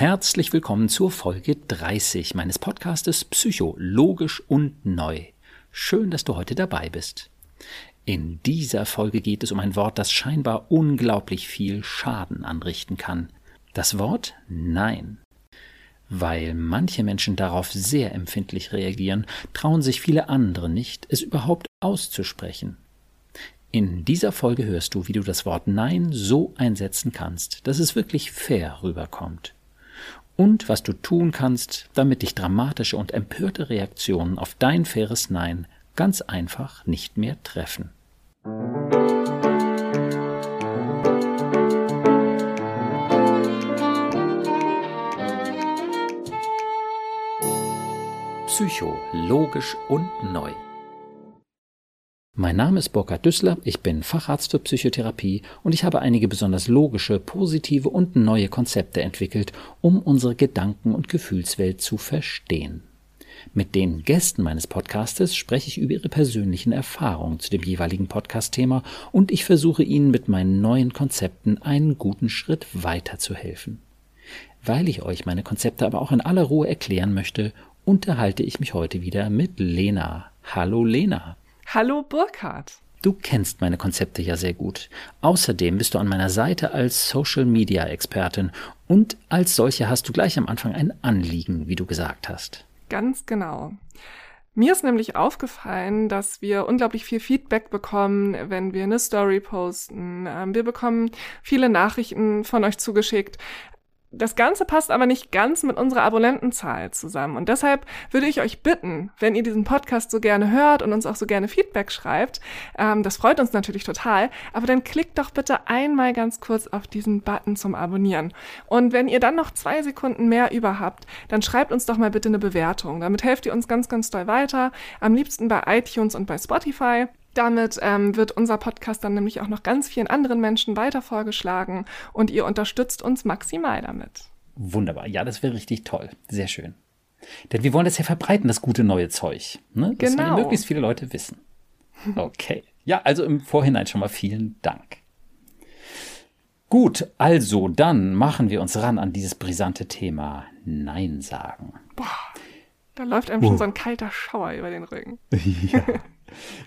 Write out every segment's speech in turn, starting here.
Herzlich willkommen zur Folge 30 meines Podcastes Psycho, logisch und neu. Schön, dass du heute dabei bist. In dieser Folge geht es um ein Wort, das scheinbar unglaublich viel Schaden anrichten kann. Das Wort Nein. Weil manche Menschen darauf sehr empfindlich reagieren, trauen sich viele andere nicht, es überhaupt auszusprechen. In dieser Folge hörst du, wie du das Wort Nein so einsetzen kannst, dass es wirklich fair rüberkommt und was du tun kannst, damit dich dramatische und empörte Reaktionen auf dein faires Nein ganz einfach nicht mehr treffen. Psycho, logisch und neu. Mein Name ist Burkhard Düssler, ich bin Facharzt für Psychotherapie und ich habe einige besonders logische, positive und neue Konzepte entwickelt, um unsere Gedanken- und Gefühlswelt zu verstehen. Mit den Gästen meines Podcastes spreche ich über ihre persönlichen Erfahrungen zu dem jeweiligen Podcast-Thema und ich versuche ihnen mit meinen neuen Konzepten einen guten Schritt weiterzuhelfen. Weil ich euch meine Konzepte aber auch in aller Ruhe erklären möchte, unterhalte ich mich heute wieder mit Lena. Hallo Lena. Hallo Burkhard. Du kennst meine Konzepte ja sehr gut. Außerdem bist du an meiner Seite als Social Media Expertin und als solche hast du gleich am Anfang ein Anliegen, wie du gesagt hast. Ganz genau. Mir ist nämlich aufgefallen, dass wir unglaublich viel Feedback bekommen, wenn wir eine Story posten. Ähm, wir bekommen viele Nachrichten von euch zugeschickt, das Ganze passt aber nicht ganz mit unserer Abonnentenzahl zusammen. Und deshalb würde ich euch bitten, wenn ihr diesen Podcast so gerne hört und uns auch so gerne Feedback schreibt, ähm, das freut uns natürlich total, aber dann klickt doch bitte einmal ganz kurz auf diesen Button zum Abonnieren. Und wenn ihr dann noch zwei Sekunden mehr über habt, dann schreibt uns doch mal bitte eine Bewertung. Damit helft ihr uns ganz, ganz doll weiter. Am liebsten bei iTunes und bei Spotify. Damit ähm, wird unser Podcast dann nämlich auch noch ganz vielen anderen Menschen weiter vorgeschlagen und ihr unterstützt uns maximal damit. Wunderbar. Ja, das wäre richtig toll. Sehr schön. Denn wir wollen das ja verbreiten, das gute neue Zeug. Ne? Das genau. möglichst viele Leute wissen. Okay. Ja, also im Vorhinein schon mal vielen Dank. Gut, also dann machen wir uns ran an dieses brisante Thema Nein sagen. Boah, da läuft einem oh. schon so ein kalter Schauer über den Rücken. Ja.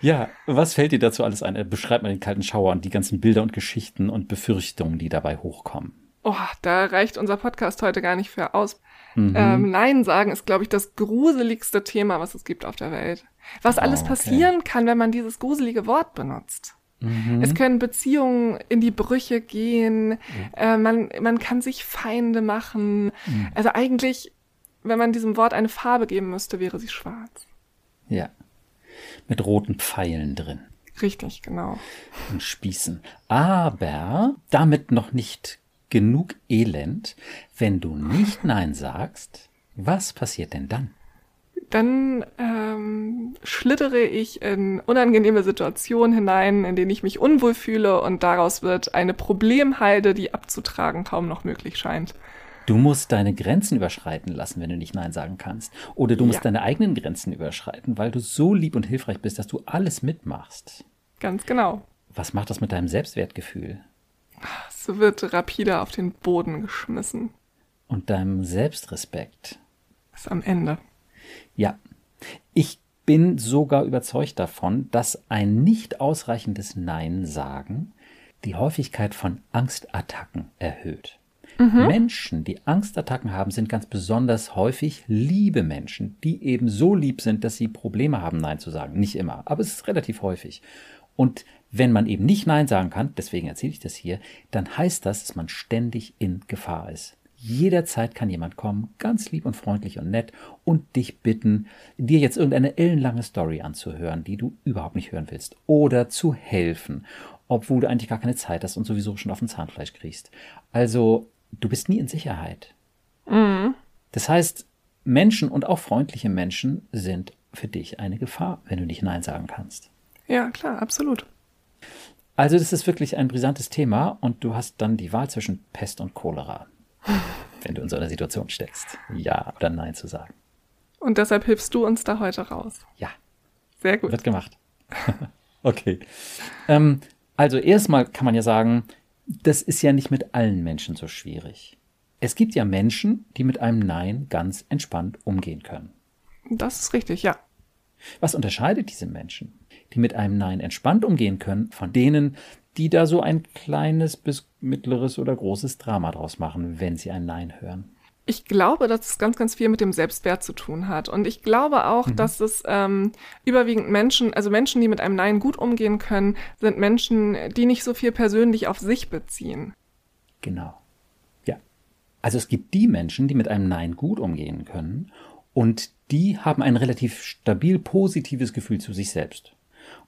Ja, was fällt dir dazu alles ein? Beschreib mal den kalten Schauer und die ganzen Bilder und Geschichten und Befürchtungen, die dabei hochkommen. Oh, da reicht unser Podcast heute gar nicht für aus. Mhm. Ähm, Nein sagen ist, glaube ich, das gruseligste Thema, was es gibt auf der Welt. Was alles oh, okay. passieren kann, wenn man dieses gruselige Wort benutzt. Mhm. Es können Beziehungen in die Brüche gehen, mhm. äh, man, man kann sich Feinde machen. Mhm. Also eigentlich, wenn man diesem Wort eine Farbe geben müsste, wäre sie schwarz. Ja mit roten Pfeilen drin. Richtig, genau. Und Spießen. Aber damit noch nicht genug Elend. Wenn du nicht Nein sagst, was passiert denn dann? Dann ähm, schlittere ich in unangenehme Situationen hinein, in denen ich mich unwohl fühle und daraus wird eine Problemhalde, die abzutragen kaum noch möglich scheint. Du musst deine Grenzen überschreiten lassen, wenn du nicht Nein sagen kannst. Oder du musst ja. deine eigenen Grenzen überschreiten, weil du so lieb und hilfreich bist, dass du alles mitmachst. Ganz genau. Was macht das mit deinem Selbstwertgefühl? Es wird rapide auf den Boden geschmissen. Und deinem Selbstrespekt? Ist am Ende. Ja. Ich bin sogar überzeugt davon, dass ein nicht ausreichendes Nein sagen die Häufigkeit von Angstattacken erhöht. Mhm. Menschen, die Angstattacken haben, sind ganz besonders häufig liebe Menschen, die eben so lieb sind, dass sie Probleme haben, Nein zu sagen. Nicht immer, aber es ist relativ häufig. Und wenn man eben nicht Nein sagen kann, deswegen erzähle ich das hier, dann heißt das, dass man ständig in Gefahr ist. Jederzeit kann jemand kommen, ganz lieb und freundlich und nett, und dich bitten, dir jetzt irgendeine ellenlange Story anzuhören, die du überhaupt nicht hören willst, oder zu helfen, obwohl du eigentlich gar keine Zeit hast und sowieso schon auf den Zahnfleisch kriegst. Also du bist nie in Sicherheit. Mhm. Das heißt, Menschen und auch freundliche Menschen sind für dich eine Gefahr, wenn du nicht Nein sagen kannst. Ja, klar, absolut. Also das ist wirklich ein brisantes Thema und du hast dann die Wahl zwischen Pest und Cholera, wenn du in so einer Situation steckst, ja oder nein zu sagen. Und deshalb hilfst du uns da heute raus. Ja. Sehr gut. Wird gemacht. okay. Ähm, also erstmal kann man ja sagen, das ist ja nicht mit allen Menschen so schwierig. Es gibt ja Menschen, die mit einem Nein ganz entspannt umgehen können. Das ist richtig, ja. Was unterscheidet diese Menschen, die mit einem Nein entspannt umgehen können, von denen, die da so ein kleines bis mittleres oder großes Drama draus machen, wenn sie ein Nein hören? Ich glaube, dass es ganz, ganz viel mit dem Selbstwert zu tun hat. Und ich glaube auch, mhm. dass es ähm, überwiegend Menschen, also Menschen, die mit einem Nein gut umgehen können, sind Menschen, die nicht so viel persönlich auf sich beziehen. Genau. Ja. Also es gibt die Menschen, die mit einem Nein gut umgehen können und die haben ein relativ stabil positives Gefühl zu sich selbst.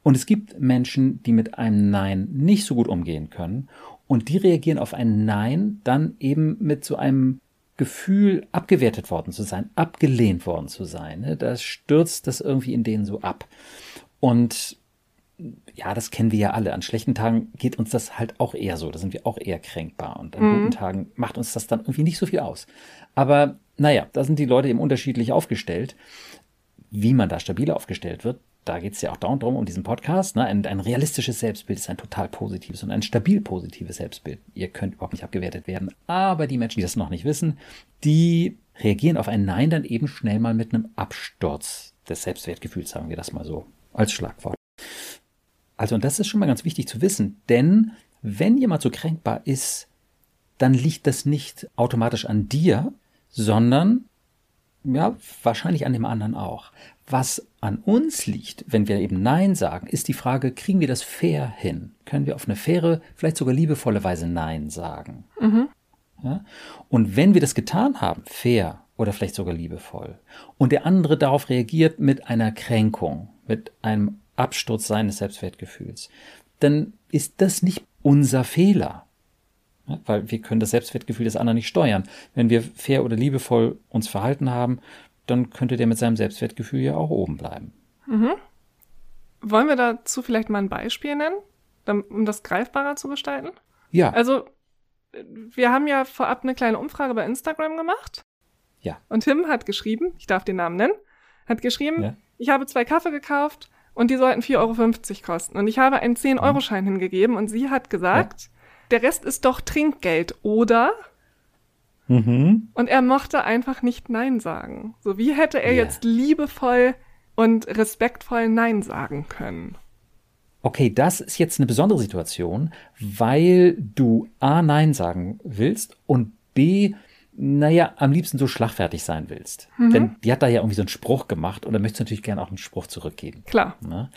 Und es gibt Menschen, die mit einem Nein nicht so gut umgehen können und die reagieren auf ein Nein dann eben mit so einem Gefühl, abgewertet worden zu sein, abgelehnt worden zu sein. Ne? Da stürzt das irgendwie in denen so ab. Und ja, das kennen wir ja alle. An schlechten Tagen geht uns das halt auch eher so. Da sind wir auch eher kränkbar. Und an mhm. guten Tagen macht uns das dann irgendwie nicht so viel aus. Aber naja, da sind die Leute eben unterschiedlich aufgestellt. Wie man da stabiler aufgestellt wird, da geht es ja auch darum, um diesen Podcast. Ne? Ein, ein, realistisches Selbstbild ist ein total positives und ein stabil positives Selbstbild. Ihr könnt überhaupt nicht abgewertet werden. Aber die Menschen, die das noch nicht wissen, die reagieren auf ein Nein dann eben schnell mal mit einem Absturz des Selbstwertgefühls, sagen wir das mal so als Schlagwort. Also, und das ist schon mal ganz wichtig zu wissen, denn wenn jemand so kränkbar ist, dann liegt das nicht automatisch an dir, sondern ja, wahrscheinlich an dem anderen auch. Was an uns liegt, wenn wir eben Nein sagen, ist die Frage, kriegen wir das fair hin? Können wir auf eine faire, vielleicht sogar liebevolle Weise Nein sagen? Mhm. Ja? Und wenn wir das getan haben, fair oder vielleicht sogar liebevoll, und der andere darauf reagiert mit einer Kränkung, mit einem Absturz seines Selbstwertgefühls, dann ist das nicht unser Fehler. Ja, weil wir können das Selbstwertgefühl des anderen nicht steuern. Wenn wir fair oder liebevoll uns verhalten haben, dann könnte der mit seinem Selbstwertgefühl ja auch oben bleiben. Mhm. Wollen wir dazu vielleicht mal ein Beispiel nennen, um das greifbarer zu gestalten? Ja. Also, wir haben ja vorab eine kleine Umfrage bei Instagram gemacht. Ja. Und Tim hat geschrieben, ich darf den Namen nennen, hat geschrieben, ja. ich habe zwei Kaffee gekauft und die sollten 4,50 Euro kosten. Und ich habe einen 10-Euro-Schein mhm. hingegeben und sie hat gesagt, ja. der Rest ist doch Trinkgeld, oder? Mhm. Und er mochte einfach nicht Nein sagen. So wie hätte er yeah. jetzt liebevoll und respektvoll Nein sagen können? Okay, das ist jetzt eine besondere Situation, weil du A Nein sagen willst und B naja, am liebsten so schlagfertig sein willst. Mhm. Denn die hat da ja irgendwie so einen Spruch gemacht und da möchtest du natürlich gerne auch einen Spruch zurückgeben. Klar. Ne?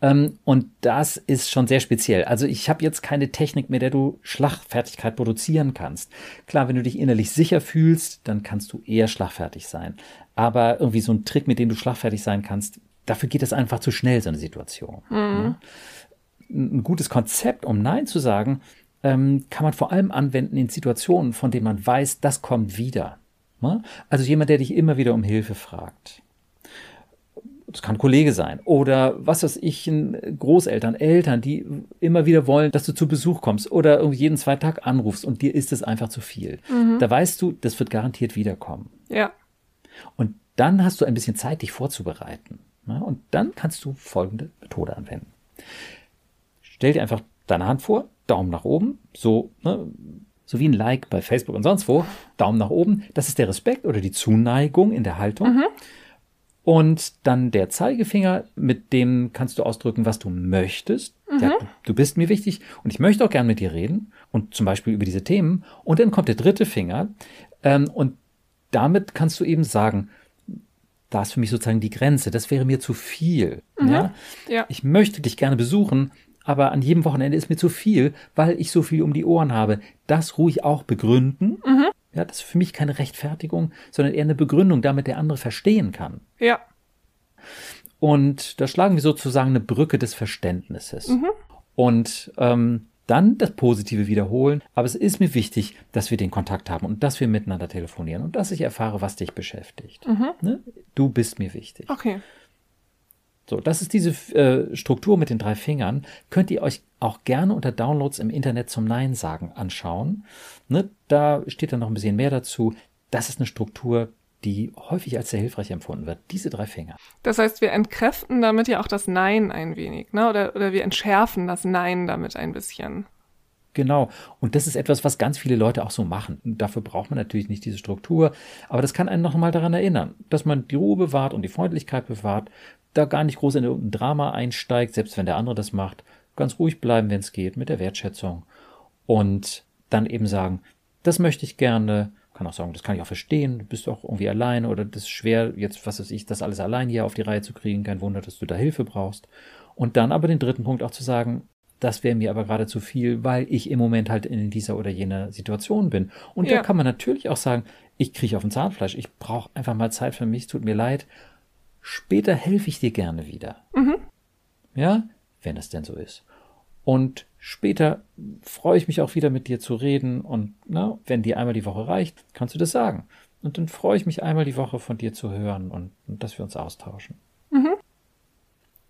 Ähm, und das ist schon sehr speziell. Also ich habe jetzt keine Technik, mit der du Schlagfertigkeit produzieren kannst. Klar, wenn du dich innerlich sicher fühlst, dann kannst du eher schlagfertig sein. Aber irgendwie so ein Trick, mit dem du schlagfertig sein kannst, dafür geht es einfach zu schnell, so eine Situation. Mhm. Ne? Ein gutes Konzept, um Nein zu sagen, ähm, kann man vor allem anwenden in Situationen, von denen man weiß, das kommt wieder. Ne? Also jemand, der dich immer wieder um Hilfe fragt. Das kann ein Kollege sein oder was weiß ich, Großeltern, Eltern, die immer wieder wollen, dass du zu Besuch kommst oder irgendwie jeden zweiten Tag anrufst und dir ist es einfach zu viel. Mhm. Da weißt du, das wird garantiert wiederkommen. Ja. Und dann hast du ein bisschen Zeit, dich vorzubereiten. Ne? Und dann kannst du folgende Methode anwenden. Stell dir einfach deine Hand vor, Daumen nach oben, so, ne, so wie ein Like bei Facebook und sonst wo, Daumen nach oben, das ist der Respekt oder die Zuneigung in der Haltung. Mhm. Und dann der Zeigefinger, mit dem kannst du ausdrücken, was du möchtest. Mhm. Ja, du, bist mir wichtig und ich möchte auch gern mit dir reden und zum Beispiel über diese Themen. Und dann kommt der dritte Finger ähm, und damit kannst du eben sagen, da ist für mich sozusagen die Grenze. Das wäre mir zu viel. Mhm. Ja? ja? Ich möchte dich gerne besuchen, aber an jedem Wochenende ist mir zu viel, weil ich so viel um die Ohren habe. Das ruhig auch begründen. Mhm. Ja, das ist für mich keine Rechtfertigung, sondern eher eine Begründung, damit der andere verstehen kann. Ja. Und da schlagen wir sozusagen eine Brücke des Verständnisses. Mhm. Und ähm, dann das Positive wiederholen. Aber es ist mir wichtig, dass wir den Kontakt haben und dass wir miteinander telefonieren und dass ich erfahre, was dich beschäftigt. Mhm. Ne? Du bist mir wichtig. Okay. So, das ist diese äh, Struktur mit den drei Fingern. Könnt ihr euch auch gerne unter Downloads im Internet zum Nein sagen anschauen. Ne, da steht dann noch ein bisschen mehr dazu. Das ist eine Struktur, die häufig als sehr hilfreich empfunden wird. Diese drei Finger. Das heißt, wir entkräften damit ja auch das Nein ein wenig, ne? Oder, oder wir entschärfen das Nein damit ein bisschen. Genau. Und das ist etwas, was ganz viele Leute auch so machen. Und dafür braucht man natürlich nicht diese Struktur. Aber das kann einen noch mal daran erinnern, dass man die Ruhe bewahrt und die Freundlichkeit bewahrt, da gar nicht groß in irgendein Drama einsteigt, selbst wenn der andere das macht. Ganz ruhig bleiben, wenn es geht, mit der Wertschätzung. Und dann eben sagen, das möchte ich gerne. Kann auch sagen, das kann ich auch verstehen. Du bist doch irgendwie alleine oder das ist schwer, jetzt, was weiß ich, das alles allein hier auf die Reihe zu kriegen. Kein Wunder, dass du da Hilfe brauchst. Und dann aber den dritten Punkt auch zu sagen, das wäre mir aber gerade zu viel, weil ich im Moment halt in dieser oder jener Situation bin. Und ja. da kann man natürlich auch sagen, ich kriege auf den Zahnfleisch, ich brauche einfach mal Zeit für mich, tut mir leid. Später helfe ich dir gerne wieder. Mhm. Ja, wenn es denn so ist. Und später freue ich mich auch wieder mit dir zu reden und na, wenn dir einmal die Woche reicht, kannst du das sagen. Und dann freue ich mich einmal die Woche von dir zu hören und, und dass wir uns austauschen.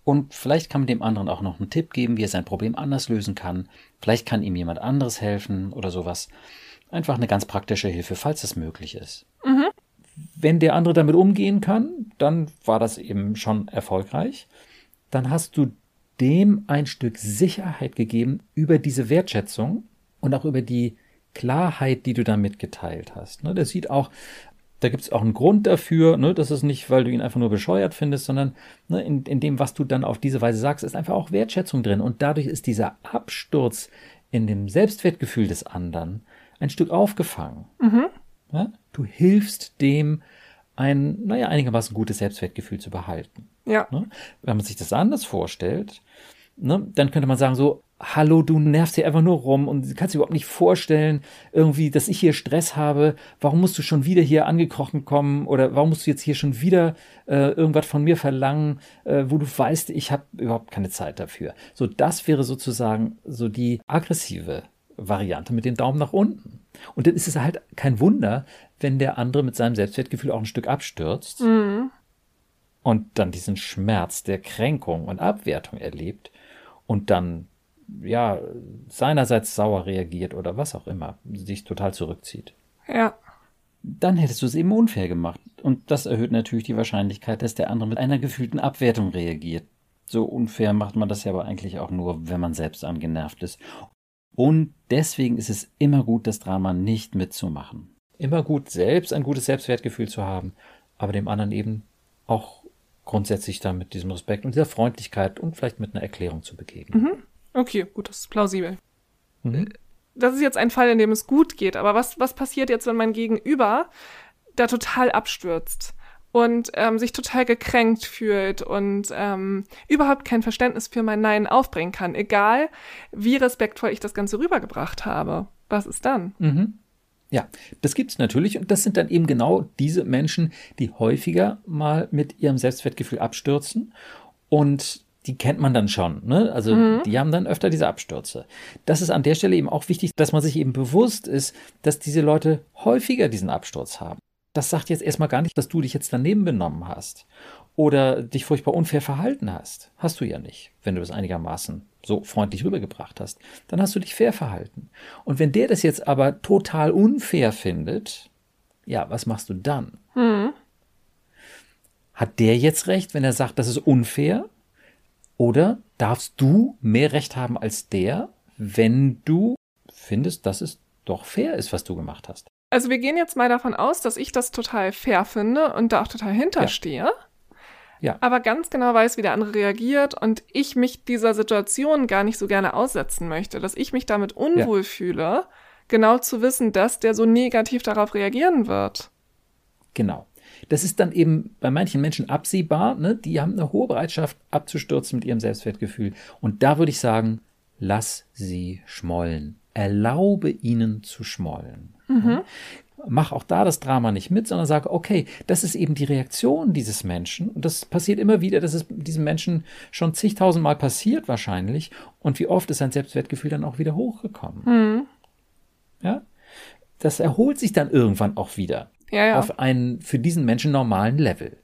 Und vielleicht kann man dem anderen auch noch einen Tipp geben, wie er sein Problem anders lösen kann. Vielleicht kann ihm jemand anderes helfen oder sowas. Einfach eine ganz praktische Hilfe, falls das möglich ist. Mhm. Wenn der andere damit umgehen kann, dann war das eben schon erfolgreich. Dann hast du dem ein Stück Sicherheit gegeben über diese Wertschätzung und auch über die Klarheit, die du da mitgeteilt hast. Ne, der sieht auch, da gibt es auch einen Grund dafür, ne? das ist nicht, weil du ihn einfach nur bescheuert findest, sondern ne, in, in dem, was du dann auf diese Weise sagst, ist einfach auch Wertschätzung drin. Und dadurch ist dieser Absturz in dem Selbstwertgefühl des anderen ein Stück aufgefangen. Mhm. Ja? Du hilfst dem, ein, naja, einigermaßen gutes Selbstwertgefühl zu behalten. Ja. Ne? Wenn man sich das anders vorstellt, ne, dann könnte man sagen so, hallo, du nervst hier einfach nur rum und kannst dir überhaupt nicht vorstellen, irgendwie, dass ich hier Stress habe. Warum musst du schon wieder hier angekrochen kommen oder warum musst du jetzt hier schon wieder äh, irgendwas von mir verlangen, äh, wo du weißt, ich habe überhaupt keine Zeit dafür. So, das wäre sozusagen so die aggressive Variante mit dem Daumen nach unten. Und dann ist es halt kein Wunder, wenn der andere mit seinem Selbstwertgefühl auch ein Stück abstürzt mhm. und dann diesen Schmerz der Kränkung und Abwertung erlebt und dann ja, seinerseits sauer reagiert oder was auch immer, sich total zurückzieht. Ja. Dann hättest du es eben unfair gemacht. Und das erhöht natürlich die Wahrscheinlichkeit, dass der andere mit einer gefühlten Abwertung reagiert. So unfair macht man das ja aber eigentlich auch nur, wenn man selbst angenervt ist. Und deswegen ist es immer gut, das Drama nicht mitzumachen. Immer gut, selbst ein gutes Selbstwertgefühl zu haben, aber dem anderen eben auch grundsätzlich da mit diesem Respekt und dieser Freundlichkeit und vielleicht mit einer Erklärung zu begegnen. Mhm. Okay, gut, das ist plausibel. Mhm. Das ist jetzt ein Fall, in dem es gut geht, aber was, was passiert jetzt, wenn mein Gegenüber da total abstürzt und ähm, sich total gekränkt fühlt und ähm, überhaupt kein Verständnis für mein Nein aufbringen kann, egal wie respektvoll ich das Ganze rübergebracht habe? Was ist dann? Mhm. Ja, das gibt es natürlich und das sind dann eben genau diese Menschen, die häufiger mal mit ihrem Selbstwertgefühl abstürzen und die kennt man dann schon. Ne? Also mhm. die haben dann öfter diese Abstürze. Das ist an der Stelle eben auch wichtig, dass man sich eben bewusst ist, dass diese Leute häufiger diesen Absturz haben. Das sagt jetzt erstmal gar nicht, dass du dich jetzt daneben benommen hast oder dich furchtbar unfair verhalten hast. Hast du ja nicht, wenn du das einigermaßen so freundlich rübergebracht hast. Dann hast du dich fair verhalten. Und wenn der das jetzt aber total unfair findet, ja, was machst du dann? Mhm. Hat der jetzt recht, wenn er sagt, das ist unfair? Oder darfst du mehr Recht haben als der, wenn du findest, dass es doch fair ist, was du gemacht hast? Also wir gehen jetzt mal davon aus, dass ich das total fair finde und da auch total hinterstehe. Ja. Ja. Aber ganz genau weiß, wie der andere reagiert und ich mich dieser Situation gar nicht so gerne aussetzen möchte, dass ich mich damit unwohl ja. fühle, genau zu wissen, dass der so negativ darauf reagieren wird. Genau. Das ist dann eben bei manchen Menschen absehbar. Ne? Die haben eine hohe Bereitschaft abzustürzen mit ihrem Selbstwertgefühl. Und da würde ich sagen, lass sie schmollen. Erlaube ihnen zu schmollen. Mhm. Mach auch da das Drama nicht mit, sondern sage, okay, das ist eben die Reaktion dieses Menschen. Und das passiert immer wieder, das ist diesem Menschen schon zigtausendmal passiert wahrscheinlich. Und wie oft ist sein Selbstwertgefühl dann auch wieder hochgekommen. Mhm. Ja? Das erholt sich dann irgendwann auch wieder ja, ja. auf einen für diesen Menschen normalen Level.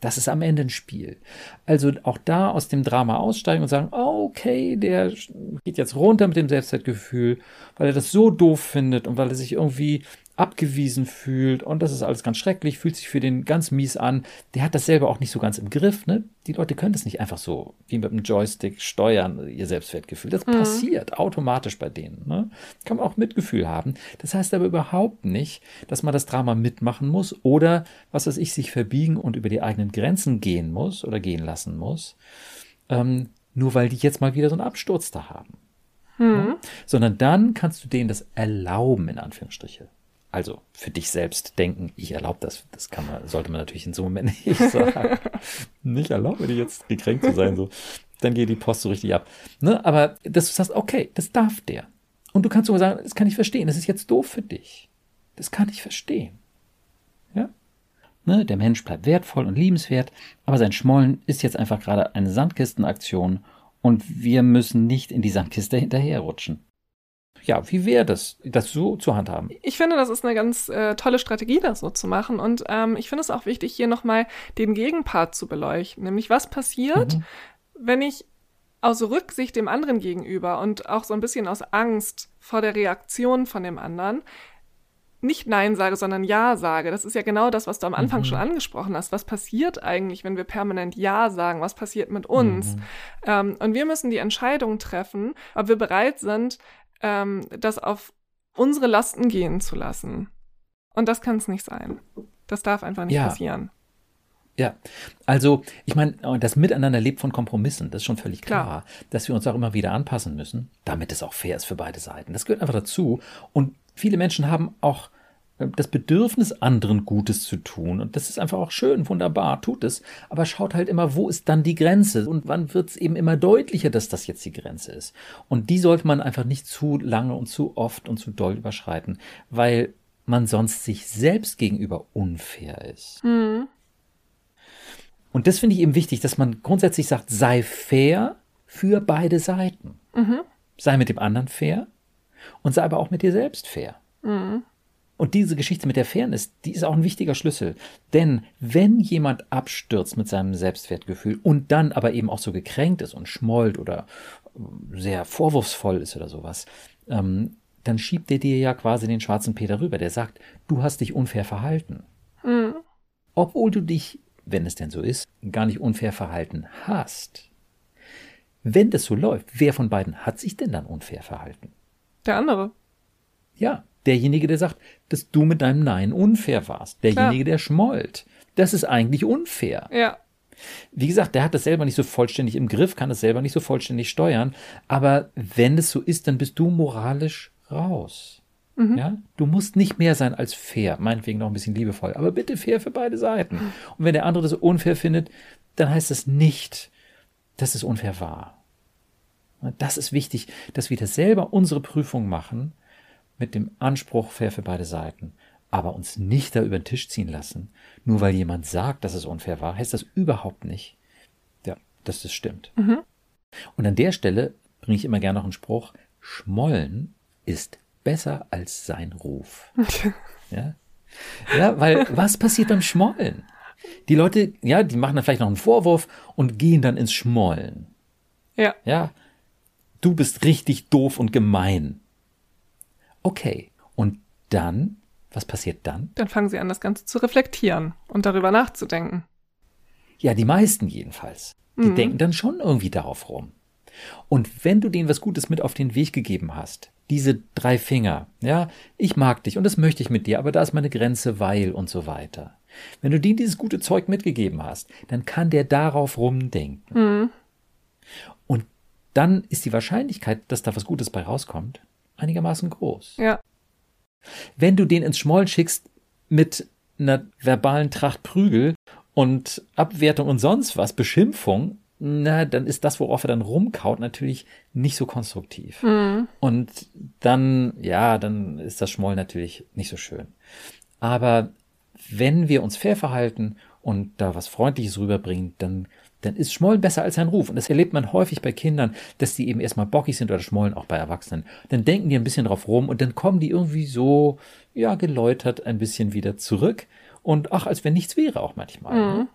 Das ist am Ende ein Spiel. Also auch da aus dem Drama aussteigen und sagen, okay, der geht jetzt runter mit dem Selbstwertgefühl, weil er das so doof findet und weil er sich irgendwie abgewiesen fühlt und das ist alles ganz schrecklich, fühlt sich für den ganz mies an. Der hat das selber auch nicht so ganz im Griff. Ne? Die Leute können das nicht einfach so wie mit einem Joystick steuern, ihr Selbstwertgefühl. Das mhm. passiert automatisch bei denen. Ne? Kann man auch Mitgefühl haben. Das heißt aber überhaupt nicht, dass man das Drama mitmachen muss oder, was weiß ich, sich verbiegen und über die eigenen Grenzen gehen muss oder gehen lassen muss, ähm, nur weil die jetzt mal wieder so einen Absturz da haben. Mhm. Ne? Sondern dann kannst du denen das erlauben, in Anführungsstriche also für dich selbst denken, ich erlaube das, das kann man, sollte man natürlich in so einem Moment nicht sagen. nicht erlauben, dir jetzt gekränkt zu sein, so. Dann geht die Post so richtig ab. Ne? Aber dass du sagst, okay, das darf der. Und du kannst sogar sagen, das kann ich verstehen, das ist jetzt doof für dich. Das kann ich verstehen. Ja? Ne? Der Mensch bleibt wertvoll und liebenswert, aber sein Schmollen ist jetzt einfach gerade eine Sandkistenaktion und wir müssen nicht in die Sandkiste hinterherrutschen ja, wie wäre das, das so zu handhaben? Ich finde, das ist eine ganz äh, tolle Strategie, das so zu machen. Und ähm, ich finde es auch wichtig, hier nochmal den Gegenpart zu beleuchten. Nämlich, was passiert, mhm. wenn ich aus Rücksicht dem anderen gegenüber und auch so ein bisschen aus Angst vor der Reaktion von dem anderen nicht Nein sage, sondern Ja sage. Das ist ja genau das, was du am Anfang mhm. schon angesprochen hast. Was passiert eigentlich, wenn wir permanent Ja sagen? Was passiert mit uns? Mhm. Ähm, und wir müssen die Entscheidung treffen, ob wir bereit sind, ähm, das auf unsere Lasten gehen zu lassen. Und das kann es nicht sein. Das darf einfach nicht ja. passieren. Ja, also ich meine, das Miteinander lebt von Kompromissen, das ist schon völlig klar, klar, dass wir uns auch immer wieder anpassen müssen, damit es auch fair ist für beide Seiten. Das gehört einfach dazu. Und viele Menschen haben auch das Bedürfnis, anderen Gutes zu tun. Und das ist einfach auch schön, wunderbar, tut es. Aber schaut halt immer, wo ist dann die Grenze? Und wann wird es eben immer deutlicher, dass das jetzt die Grenze ist? Und die sollte man einfach nicht zu lange und zu oft und zu doll überschreiten, weil man sonst sich selbst gegenüber unfair ist. Mhm. Und das finde ich eben wichtig, dass man grundsätzlich sagt, sei fair für beide Seiten. Mhm. Sei mit dem anderen fair und sei aber auch mit dir selbst fair. Mhm. Und diese Geschichte mit der Fairness, die ist auch ein wichtiger Schlüssel. Denn wenn jemand abstürzt mit seinem Selbstwertgefühl und dann aber eben auch so gekränkt ist und schmollt oder sehr vorwurfsvoll ist oder sowas, ähm, dann schiebt er dir ja quasi den schwarzen Peter rüber. Der sagt, du hast dich unfair verhalten. Mhm. Obwohl du dich, wenn es denn so ist, gar nicht unfair verhalten hast. Wenn das so läuft, wer von beiden hat sich denn dann unfair verhalten? Der andere. Ja, derjenige, der sagt, dass du mit deinem Nein unfair warst. Derjenige, Klar. der schmollt. Das ist eigentlich unfair. Ja. Wie gesagt, der hat das selber nicht so vollständig im Griff, kann das selber nicht so vollständig steuern. Aber wenn es so ist, dann bist du moralisch raus. Mhm. Ja, du musst nicht mehr sein als fair, meinetwegen noch ein bisschen liebevoll, aber bitte fair für beide Seiten. Und wenn der andere das unfair findet, dann heißt das nicht, dass es unfair war. Das ist wichtig, dass wir das selber unsere Prüfung machen mit dem Anspruch fair für beide Seiten, aber uns nicht da über den Tisch ziehen lassen. Nur weil jemand sagt, dass es unfair war, heißt das überhaupt nicht, ja, dass das stimmt. Mhm. Und an der Stelle bringe ich immer gerne noch einen Spruch, Schmollen ist besser als sein Ruf. ja? ja, weil was passiert beim Schmollen? Die Leute, ja, die machen dann vielleicht noch einen Vorwurf und gehen dann ins Schmollen. Ja. Ja. Du bist richtig doof und gemein. Okay. Und dann, was passiert dann? Dann fangen sie an, das Ganze zu reflektieren und darüber nachzudenken. Ja, die meisten jedenfalls. Die mhm. denken dann schon irgendwie darauf rum. Und wenn du denen was Gutes mit auf den Weg gegeben hast, diese drei Finger, ja, ich mag dich und das möchte ich mit dir, aber da ist meine Grenze, weil und so weiter. Wenn du denen dieses gute Zeug mitgegeben hast, dann kann der darauf rumdenken. Mhm. Und dann ist die Wahrscheinlichkeit, dass da was Gutes bei rauskommt, einigermaßen groß. Ja. Wenn du den ins Schmoll schickst mit einer verbalen Tracht Prügel und Abwertung und sonst was, Beschimpfung, na, dann ist das, worauf er dann rumkaut, natürlich nicht so konstruktiv. Mhm. Und dann, ja, dann ist das Schmoll natürlich nicht so schön. Aber wenn wir uns fair verhalten und da was Freundliches rüberbringen, dann dann ist Schmollen besser als ein Ruf. Und das erlebt man häufig bei Kindern, dass die eben erstmal bockig sind oder schmollen auch bei Erwachsenen. Dann denken die ein bisschen drauf rum und dann kommen die irgendwie so, ja, geläutert ein bisschen wieder zurück. Und ach, als wenn nichts wäre auch manchmal. Ne?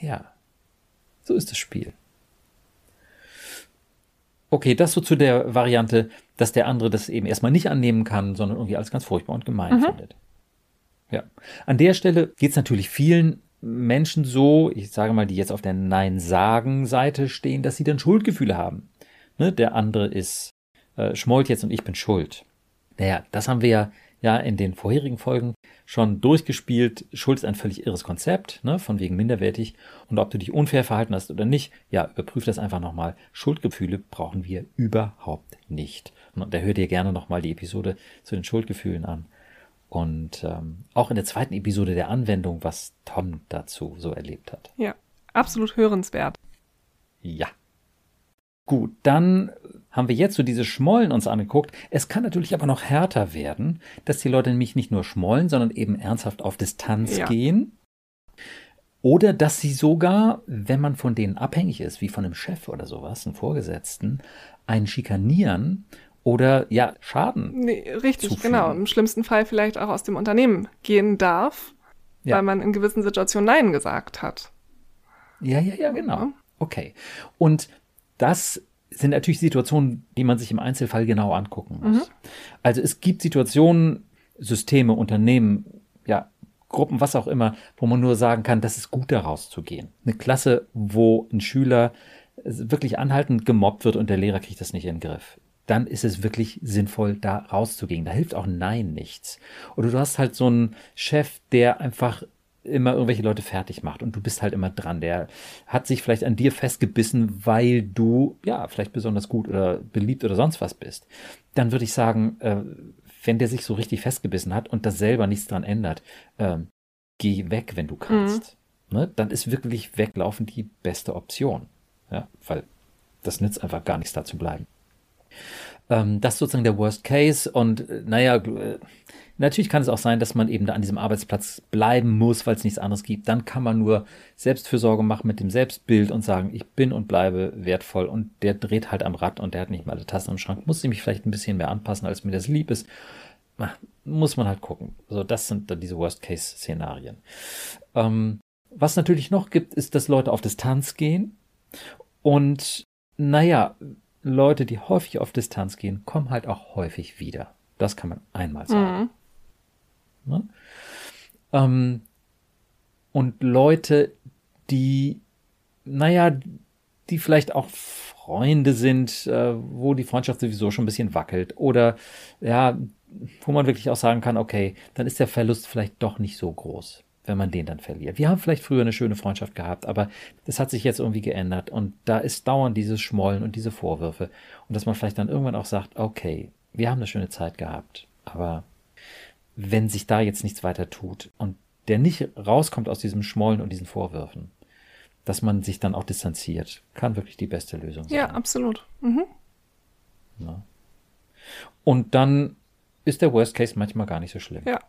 Mhm. Ja. So ist das Spiel. Okay, das so zu der Variante, dass der andere das eben erstmal nicht annehmen kann, sondern irgendwie alles ganz furchtbar und gemein mhm. findet. Ja. An der Stelle geht es natürlich vielen Menschen so, ich sage mal, die jetzt auf der Nein-Sagen-Seite stehen, dass sie dann Schuldgefühle haben. Ne? Der andere ist äh, schmollt jetzt und ich bin schuld. Naja, das haben wir ja, ja in den vorherigen Folgen schon durchgespielt. Schuld ist ein völlig irres Konzept, ne? von wegen minderwertig. Und ob du dich unfair verhalten hast oder nicht, ja, überprüf das einfach nochmal. Schuldgefühle brauchen wir überhaupt nicht. Und da hört ihr gerne nochmal die Episode zu den Schuldgefühlen an. Und ähm, auch in der zweiten Episode der Anwendung, was Tom dazu so erlebt hat. Ja, absolut hörenswert. Ja. Gut, dann haben wir jetzt so diese Schmollen uns angeguckt. Es kann natürlich aber noch härter werden, dass die Leute nämlich nicht nur schmollen, sondern eben ernsthaft auf Distanz ja. gehen. Oder dass sie sogar, wenn man von denen abhängig ist, wie von einem Chef oder sowas, einem Vorgesetzten, einen schikanieren oder ja, Schaden. Nee, richtig, zufügen. genau. Im schlimmsten Fall vielleicht auch aus dem Unternehmen gehen darf, ja. weil man in gewissen Situationen Nein gesagt hat. Ja, ja, ja, genau. Okay. Und das sind natürlich Situationen, die man sich im Einzelfall genau angucken muss. Mhm. Also es gibt Situationen, Systeme, Unternehmen, ja, Gruppen, was auch immer, wo man nur sagen kann, das ist gut, da rauszugehen. Eine Klasse, wo ein Schüler wirklich anhaltend gemobbt wird und der Lehrer kriegt das nicht in den Griff dann ist es wirklich sinnvoll, da rauszugehen. Da hilft auch Nein nichts. Oder du hast halt so einen Chef, der einfach immer irgendwelche Leute fertig macht und du bist halt immer dran. Der hat sich vielleicht an dir festgebissen, weil du ja vielleicht besonders gut oder beliebt oder sonst was bist. Dann würde ich sagen, äh, wenn der sich so richtig festgebissen hat und das selber nichts dran ändert, äh, geh weg, wenn du kannst. Mhm. Ne? Dann ist wirklich weglaufen die beste Option. Ja, weil das nützt einfach gar nichts da zu bleiben. Ähm, das ist sozusagen der Worst Case. Und äh, naja, äh, natürlich kann es auch sein, dass man eben da an diesem Arbeitsplatz bleiben muss, weil es nichts anderes gibt. Dann kann man nur Selbstfürsorge machen mit dem Selbstbild und sagen, ich bin und bleibe wertvoll. Und der dreht halt am Rad und der hat nicht mal alle Tassen im Schrank. Muss ich mich vielleicht ein bisschen mehr anpassen, als mir das lieb ist. Muss man halt gucken. So, das sind dann diese Worst-Case-Szenarien. Ähm, was natürlich noch gibt, ist, dass Leute auf Distanz gehen. Und naja, Leute, die häufig auf Distanz gehen, kommen halt auch häufig wieder. Das kann man einmal sagen. Mhm. Ne? Ähm, und Leute, die, naja, die vielleicht auch Freunde sind, äh, wo die Freundschaft sowieso schon ein bisschen wackelt oder ja, wo man wirklich auch sagen kann, okay, dann ist der Verlust vielleicht doch nicht so groß wenn man den dann verliert. Wir haben vielleicht früher eine schöne Freundschaft gehabt, aber das hat sich jetzt irgendwie geändert und da ist dauernd dieses Schmollen und diese Vorwürfe und dass man vielleicht dann irgendwann auch sagt, okay, wir haben eine schöne Zeit gehabt, aber wenn sich da jetzt nichts weiter tut und der nicht rauskommt aus diesem Schmollen und diesen Vorwürfen, dass man sich dann auch distanziert, kann wirklich die beste Lösung sein. Ja, absolut. Mhm. Ja. Und dann ist der Worst Case manchmal gar nicht so schlimm. Ja.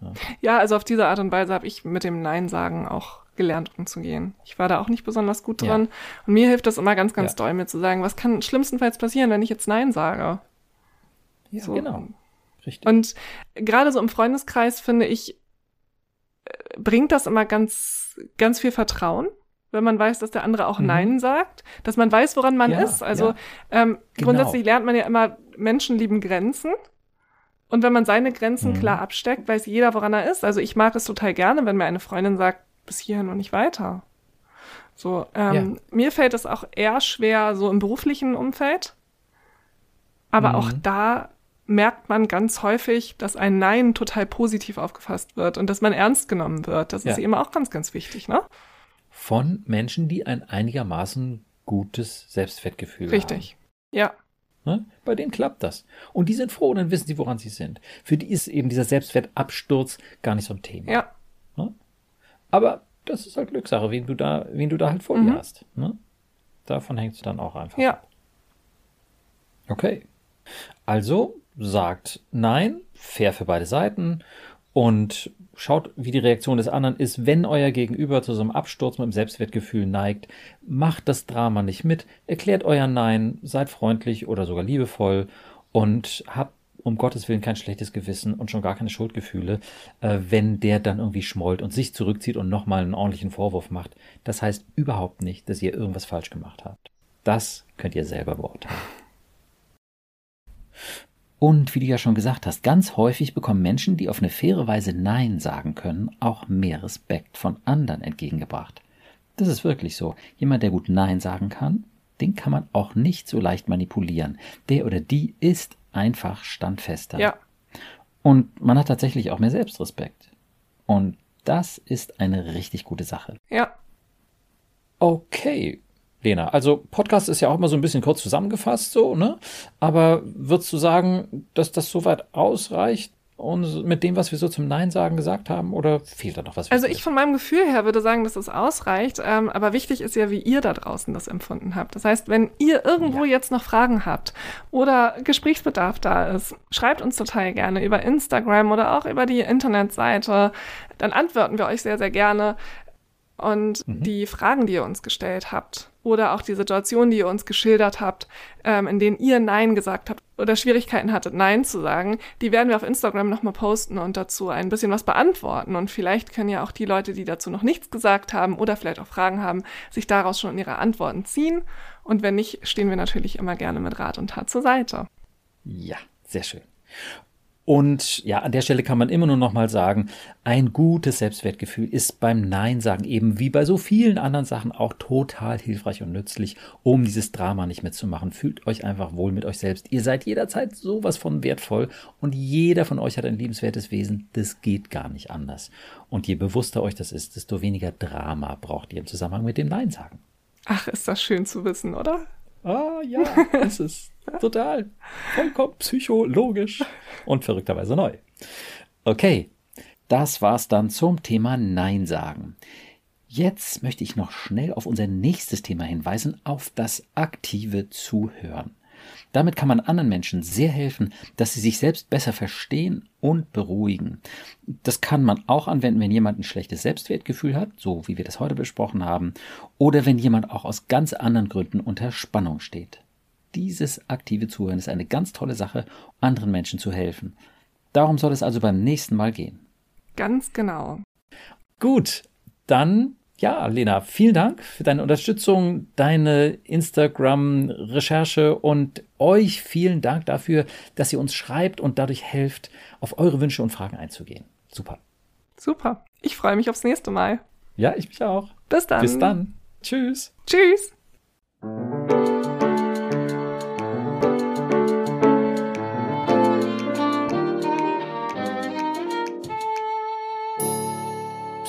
Ja. ja, also auf diese Art und Weise habe ich mit dem Nein sagen auch gelernt umzugehen. Ich war da auch nicht besonders gut dran. Ja. Und mir hilft das immer ganz, ganz ja. doll, mir zu sagen, was kann schlimmstenfalls passieren, wenn ich jetzt Nein sage. Ja, so. genau. Richtig. Und gerade so im Freundeskreis finde ich, äh, bringt das immer ganz, ganz viel Vertrauen, wenn man weiß, dass der andere auch mhm. Nein sagt, dass man weiß, woran man ja, ist. Also ähm, genau. grundsätzlich lernt man ja immer, Menschen lieben Grenzen. Und wenn man seine Grenzen mhm. klar absteckt, weiß jeder, woran er ist. Also ich mag es total gerne, wenn mir eine Freundin sagt, bis hierhin und nicht weiter. So, ähm, ja. mir fällt es auch eher schwer, so im beruflichen Umfeld. Aber mhm. auch da merkt man ganz häufig, dass ein Nein total positiv aufgefasst wird und dass man ernst genommen wird. Das ja. ist eben auch ganz, ganz wichtig, ne? Von Menschen, die ein einigermaßen gutes Selbstwertgefühl Richtig. haben. Richtig. Ja. Ne? Bei denen klappt das. Und die sind froh und dann wissen sie, woran sie sind. Für die ist eben dieser Selbstwertabsturz gar nicht so ein Thema. Ja. Ne? Aber das ist halt Glückssache, wen du da, wen du da halt vor mhm. dir hast. Ne? Davon hängt es dann auch einfach. Ja. Okay. Also sagt nein, fair für beide Seiten und schaut, wie die Reaktion des anderen ist. Wenn euer Gegenüber zu so einem Absturz mit dem Selbstwertgefühl neigt, macht das Drama nicht mit, erklärt euer Nein, seid freundlich oder sogar liebevoll und habt um Gottes Willen kein schlechtes Gewissen und schon gar keine Schuldgefühle, äh, wenn der dann irgendwie schmollt und sich zurückzieht und nochmal einen ordentlichen Vorwurf macht. Das heißt überhaupt nicht, dass ihr irgendwas falsch gemacht habt. Das könnt ihr selber beurteilen. Und wie du ja schon gesagt hast, ganz häufig bekommen Menschen, die auf eine faire Weise Nein sagen können, auch mehr Respekt von anderen entgegengebracht. Das ist wirklich so. Jemand, der gut Nein sagen kann, den kann man auch nicht so leicht manipulieren. Der oder die ist einfach standfester. Ja. Und man hat tatsächlich auch mehr Selbstrespekt. Und das ist eine richtig gute Sache. Ja. Okay, Lena, also Podcast ist ja auch immer so ein bisschen kurz zusammengefasst, so, ne? Aber würdest du sagen, dass das soweit ausreicht? Und mit dem, was wir so zum Nein sagen gesagt haben, oder fehlt da noch was? Also ich von meinem Gefühl her würde sagen, dass es ausreicht. Ähm, aber wichtig ist ja, wie ihr da draußen das empfunden habt. Das heißt, wenn ihr irgendwo ja. jetzt noch Fragen habt oder Gesprächsbedarf da ist, schreibt uns total gerne über Instagram oder auch über die Internetseite. Dann antworten wir euch sehr, sehr gerne. Und mhm. die Fragen, die ihr uns gestellt habt, oder auch die Situation, die ihr uns geschildert habt, ähm, in denen ihr Nein gesagt habt oder Schwierigkeiten hattet, Nein zu sagen, die werden wir auf Instagram nochmal posten und dazu ein bisschen was beantworten. Und vielleicht können ja auch die Leute, die dazu noch nichts gesagt haben oder vielleicht auch Fragen haben, sich daraus schon ihre Antworten ziehen. Und wenn nicht, stehen wir natürlich immer gerne mit Rat und Tat zur Seite. Ja, sehr schön. Und ja, an der Stelle kann man immer nur noch mal sagen, ein gutes Selbstwertgefühl ist beim Nein sagen eben wie bei so vielen anderen Sachen auch total hilfreich und nützlich, um dieses Drama nicht mitzumachen. Fühlt euch einfach wohl mit euch selbst. Ihr seid jederzeit sowas von wertvoll und jeder von euch hat ein liebenswertes Wesen. Das geht gar nicht anders. Und je bewusster euch das ist, desto weniger Drama braucht ihr im Zusammenhang mit dem Nein sagen. Ach, ist das schön zu wissen, oder? Ah, ja, ist es. Total. Vollkommen psychologisch und verrückterweise neu. Okay, das war's dann zum Thema Nein sagen. Jetzt möchte ich noch schnell auf unser nächstes Thema hinweisen, auf das aktive Zuhören. Damit kann man anderen Menschen sehr helfen, dass sie sich selbst besser verstehen und beruhigen. Das kann man auch anwenden, wenn jemand ein schlechtes Selbstwertgefühl hat, so wie wir das heute besprochen haben, oder wenn jemand auch aus ganz anderen Gründen unter Spannung steht. Dieses aktive Zuhören ist eine ganz tolle Sache, anderen Menschen zu helfen. Darum soll es also beim nächsten Mal gehen. Ganz genau. Gut, dann ja, Lena, vielen Dank für deine Unterstützung, deine Instagram-Recherche und euch vielen Dank dafür, dass ihr uns schreibt und dadurch helft, auf eure Wünsche und Fragen einzugehen. Super. Super. Ich freue mich aufs nächste Mal. Ja, ich mich auch. Bis dann. Bis dann. Tschüss. Tschüss.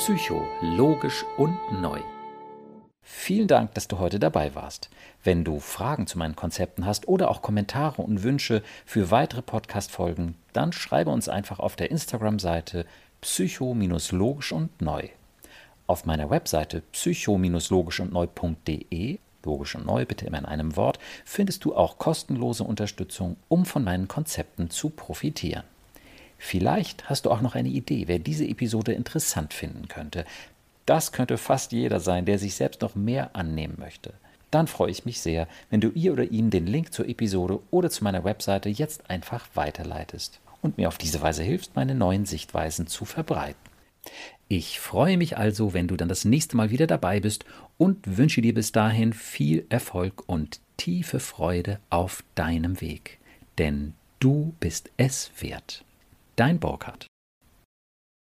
Psycho, logisch und neu. Vielen Dank, dass du heute dabei warst. Wenn du Fragen zu meinen Konzepten hast oder auch Kommentare und Wünsche für weitere Podcast-Folgen, dann schreibe uns einfach auf der Instagram-Seite psycho-logisch und neu. Auf meiner Webseite psycho-logisch und neu.de logisch und neu, bitte immer in einem Wort, findest du auch kostenlose Unterstützung, um von meinen Konzepten zu profitieren. Vielleicht hast du auch noch eine Idee, wer diese Episode interessant finden könnte. Das könnte fast jeder sein, der sich selbst noch mehr annehmen möchte. Dann freue ich mich sehr, wenn du ihr oder ihm den Link zur Episode oder zu meiner Webseite jetzt einfach weiterleitest und mir auf diese Weise hilfst, meine neuen Sichtweisen zu verbreiten. Ich freue mich also, wenn du dann das nächste Mal wieder dabei bist und wünsche dir bis dahin viel Erfolg und tiefe Freude auf deinem Weg. Denn du bist es wert. Dein Burkhardt.